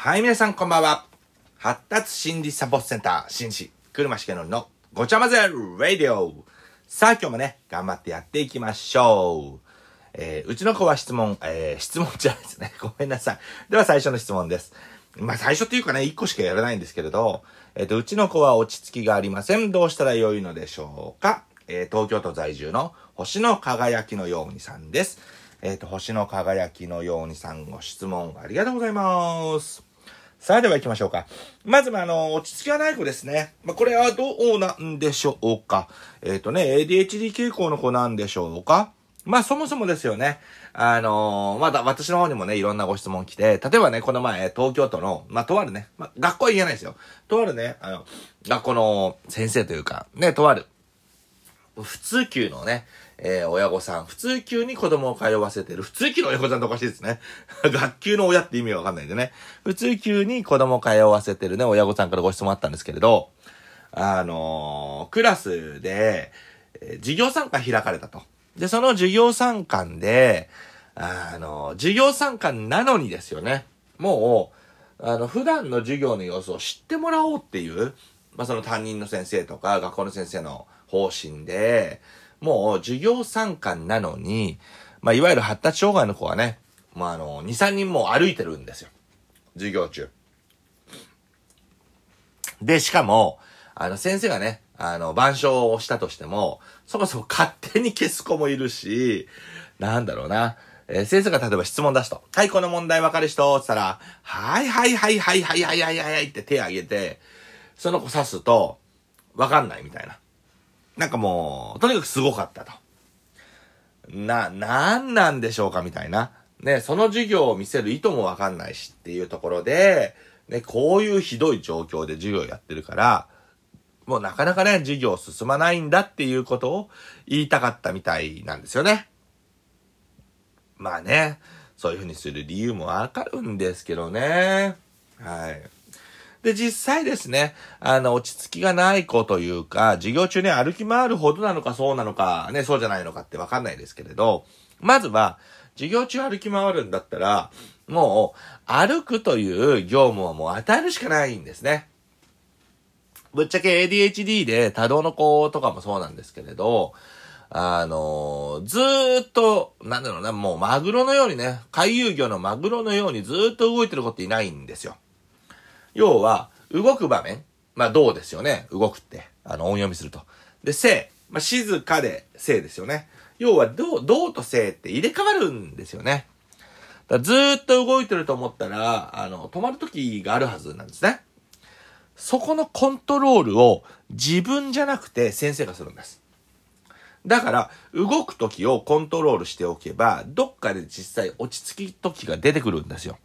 はい、皆さんこんばんは。発達心理サポートセンター、紳士、車重則のごちゃ混ぜラディオ。さあ、今日もね、頑張ってやっていきましょう。えー、うちの子は質問、えー、質問じゃないですね。ごめんなさい。では最初の質問です。まあ、最初っていうかね、一個しかやらないんですけれど、えっ、と、うちの子は落ち着きがありません。どうしたらよいのでしょうかえ、東京都在住の星の輝きのようにさんです。えっ、と、星の輝きのようにさんご質問ありがとうございます。さあ、では行きましょうか。まず、まあ、の、落ち着きがない子ですね。まあ、これはどうなんでしょうか。えっ、とね、ADHD 傾向の子なんでしょうか。まあ、そもそもですよね。あのーまだ私の方にもね、いろんなご質問来て、例えばね、この前、東京都の、まあ、とあるね、まあ、学校は言えないですよ。とあるね、あの、学校の先生というか、ね、とある、普通級のね、えー親御さん、普通級に子供を通わせてる。普通級の親御さんっておかしいですね。学級の親って意味がわかんないんでね。普通級に子供を通わせてるね、親御さんからご質問あったんですけれど、あのークラスで、えー授業参観開かれたと。で、その授業参観で、あのー授業参観なのにですよね。もう、あの、普段の授業の様子を知ってもらおうっていう、まあ、その担任の先生とか学校の先生の方針で、もう授業参観なのに、まあ、いわゆる発達障害の子はね、まあ、あの、2、3人も歩いてるんですよ。授業中。で、しかも、あの、先生がね、あの、板書をしたとしても、そもそも勝手に消す子もいるし、なんだろうな。えー先生が例えば質問出すと、はい、この問題わかる人って言ったら、はいはいはいはいはいはいはいはいって手挙げて、その子指すと、わかんないみたいな。なんかもう、とにかくすごかったと。な、なんなんでしょうかみたいな。ね、その授業を見せる意図もわかんないしっていうところで、ね、こういうひどい状況で授業やってるから、もうなかなかね、授業進まないんだっていうことを言いたかったみたいなんですよね。まあね、そういうふうにする理由もわかるんですけどね。はい。で、実際ですね、あの、落ち着きがない子というか、授業中に歩き回るほどなのかそうなのか、ね、そうじゃないのかってわかんないですけれど、まずは、授業中歩き回るんだったら、もう、歩くという業務をもう与えるしかないんですね。ぶっちゃけ ADHD で多動の子とかもそうなんですけれど、あのずーっと、なんだろうな、もうマグロのようにね、回遊魚のマグロのようにずーっと動いてる子っていないんですよ。要は、動く場面。まあ、どうですよね。動くって。あの、音読みすると。で、静。まあ、静かで静ですよね。要は、どう、どうと静って入れ替わるんですよね。だずーっと動いてると思ったら、あの、止まる時があるはずなんですね。そこのコントロールを自分じゃなくて先生がするんです。だから、動く時をコントロールしておけば、どっかで実際落ち着き時が出てくるんですよ。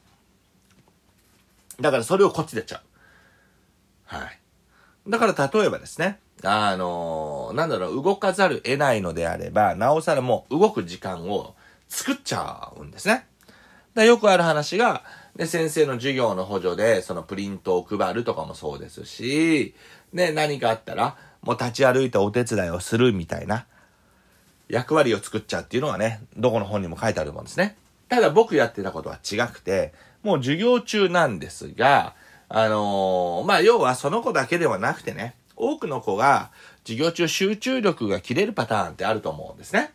だからそれをこっちでやっちゃう。はい。だから例えばですね、あのーなんだろう、動かざる得ないのであれば、なおさらもう動く時間を作っちゃうんですね。だよくある話が、で、先生の授業の補助で、そのプリントを配るとかもそうですし、ね、何かあったら、もう立ち歩いてお手伝いをするみたいな、役割を作っちゃうっていうのがね、どこの本にも書いてあると思うんですね。ただ僕やってたことは違くて、もう授業中なんですが、あのーまあ、要はその子だけではなくてね、多くの子が授業中集中力が切れるパターンってあると思うんですね。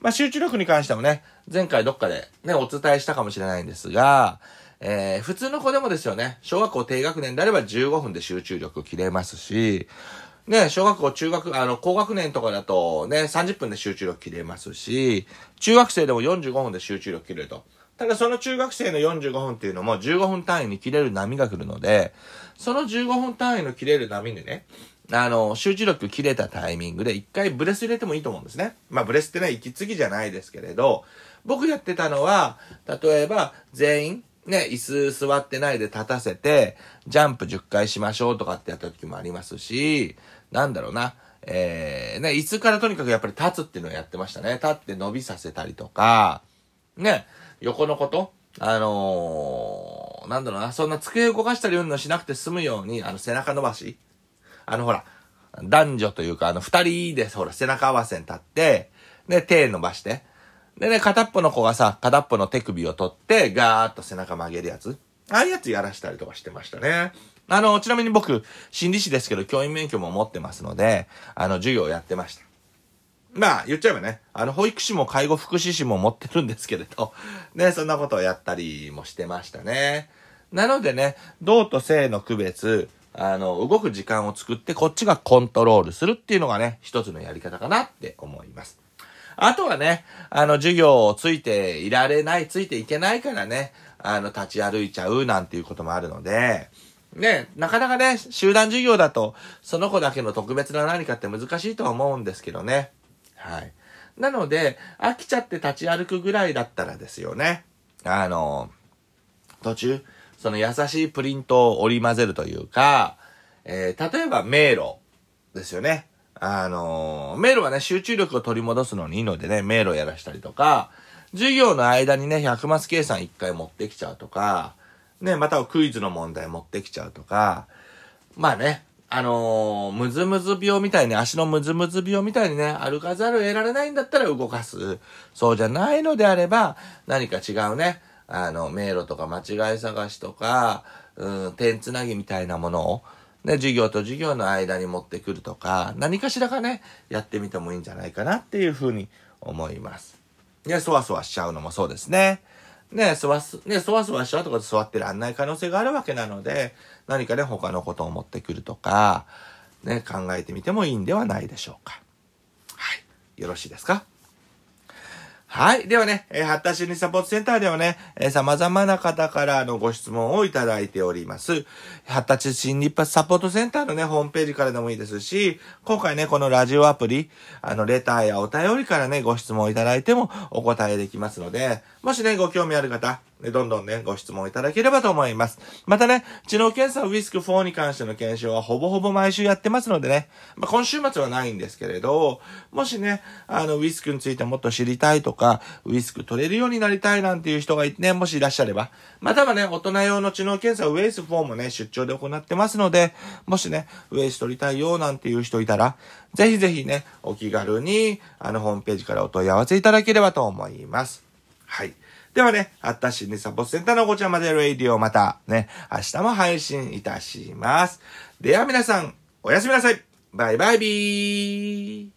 まあ、集中力に関してもね、前回どっかでね、お伝えしたかもしれないんですが、えー、普通の子でもですよね、小学校低学年であれば15分で集中力切れますし、ね、小学校、中学、あの、高学年とかだとね、30分で集中力切れますし、中学生でも45分で集中力切れると。ただその中学生の45分っていうのも15分単位に切れる波が来るので、その15分単位の切れる波でね、あの、集中力切れたタイミングで一回ブレス入れてもいいと思うんですね。まあブレスってね、息継ぎじゃないですけれど、僕やってたのは、例えば全員、ね、椅子座ってないで立たせて、ジャンプ10回しましょうとかってやった時もありますし、なんだろうな、えー、ね、椅子からとにかくやっぱり立つっていうのをやってましたね。立って伸びさせたりとか、ね、横のこと、あのー、なんだろうな、そんな机動かしたりうんのしなくて済むように、あの背中伸ばし、あのほら、男女というか、あの二人でほら背中合わせに立って、で、手伸ばして、でね、片っぽの子がさ、片っぽの手首を取って、ガーッと背中曲げるやつ。ああいうやつやらしたりとかしてましたね。あの、ちなみに僕、心理師ですけど、教員免許も持ってますので、あの、授業やってました。まあ、言っちゃえばね、あの、保育士も介護福祉士も持ってるんですけれど、ね、そんなことをやったりもしてましたね。なのでね、動と性の区別、あの、動く時間を作ってこっちがコントロールするっていうのがね、一つのやり方かなって思います。あとはね、あの、授業をついていられない、ついていけないからね、あの、立ち歩いちゃうなんていうこともあるので、ね、なかなかね、集団授業だと、その子だけの特別な何かって難しいとは思うんですけどね。はい。なので、飽きちゃって立ち歩くぐらいだったらですよね。あの、途中、その優しいプリントを織り交ぜるというか、えー、例えば迷路ですよね。あの、迷路はね、集中力を取り戻すのにいいのでね、迷路やらしたりとか、授業の間にね、100マス計算1回持ってきちゃうとか、ね、またはクイズの問題持ってきちゃうとか、まあね、あのー、ムズムズ病みたいに、足のムズムズ病みたいにね、歩かざるを得られないんだったら動かす。そうじゃないのであれば、何か違うね、あの、迷路とか間違い探しとか、うん、点つなぎみたいなものを、ね、授業と授業の間に持ってくるとか、何かしらかね、やってみてもいいんじゃないかなっていうふうに思います。ね、そわそわしちゃうのもそうですね。ね、そわす、ね、そわそわしちゃうとかで座ってらんない可能性があるわけなので、何かね、他のことを持ってくるとか、ね、考えてみてもいいんではないでしょうか。はい。よろしいですか？はい。ではね、えー、発達心理サポートセンターではね、えー、様々な方からのご質問をいただいております。発達心理サポートセンターのね、ホームページからでもいいですし、今回ね、このラジオアプリ、あの、レターやお便りからね、ご質問をいただいてもお答えできますので、もしね、ご興味ある方、どんどんね、ご質問いただければと思います。またね、知能検査ウィスク4に関しての検証はほぼほぼ毎週やってますのでね、まあ、今週末はないんですけれど、もしね、あの、ウィスクについてもっと知りたいとか、ウィスク取れるようになりたいなんていう人がね、もしいらっしゃれば、またはね、大人用の知能検査ウェイス4もね、出張で行ってますので、もしね、ウェイス取りたいよなんていう人いたら、ぜひぜひね、お気軽に、あの、ホームページからお問い合わせいただければと思います。はい。ではね、あったしにサポートセンターのごちゃまでレイディオまたね、明日も配信いたします。では皆さん、おやすみなさい。バイバイビー。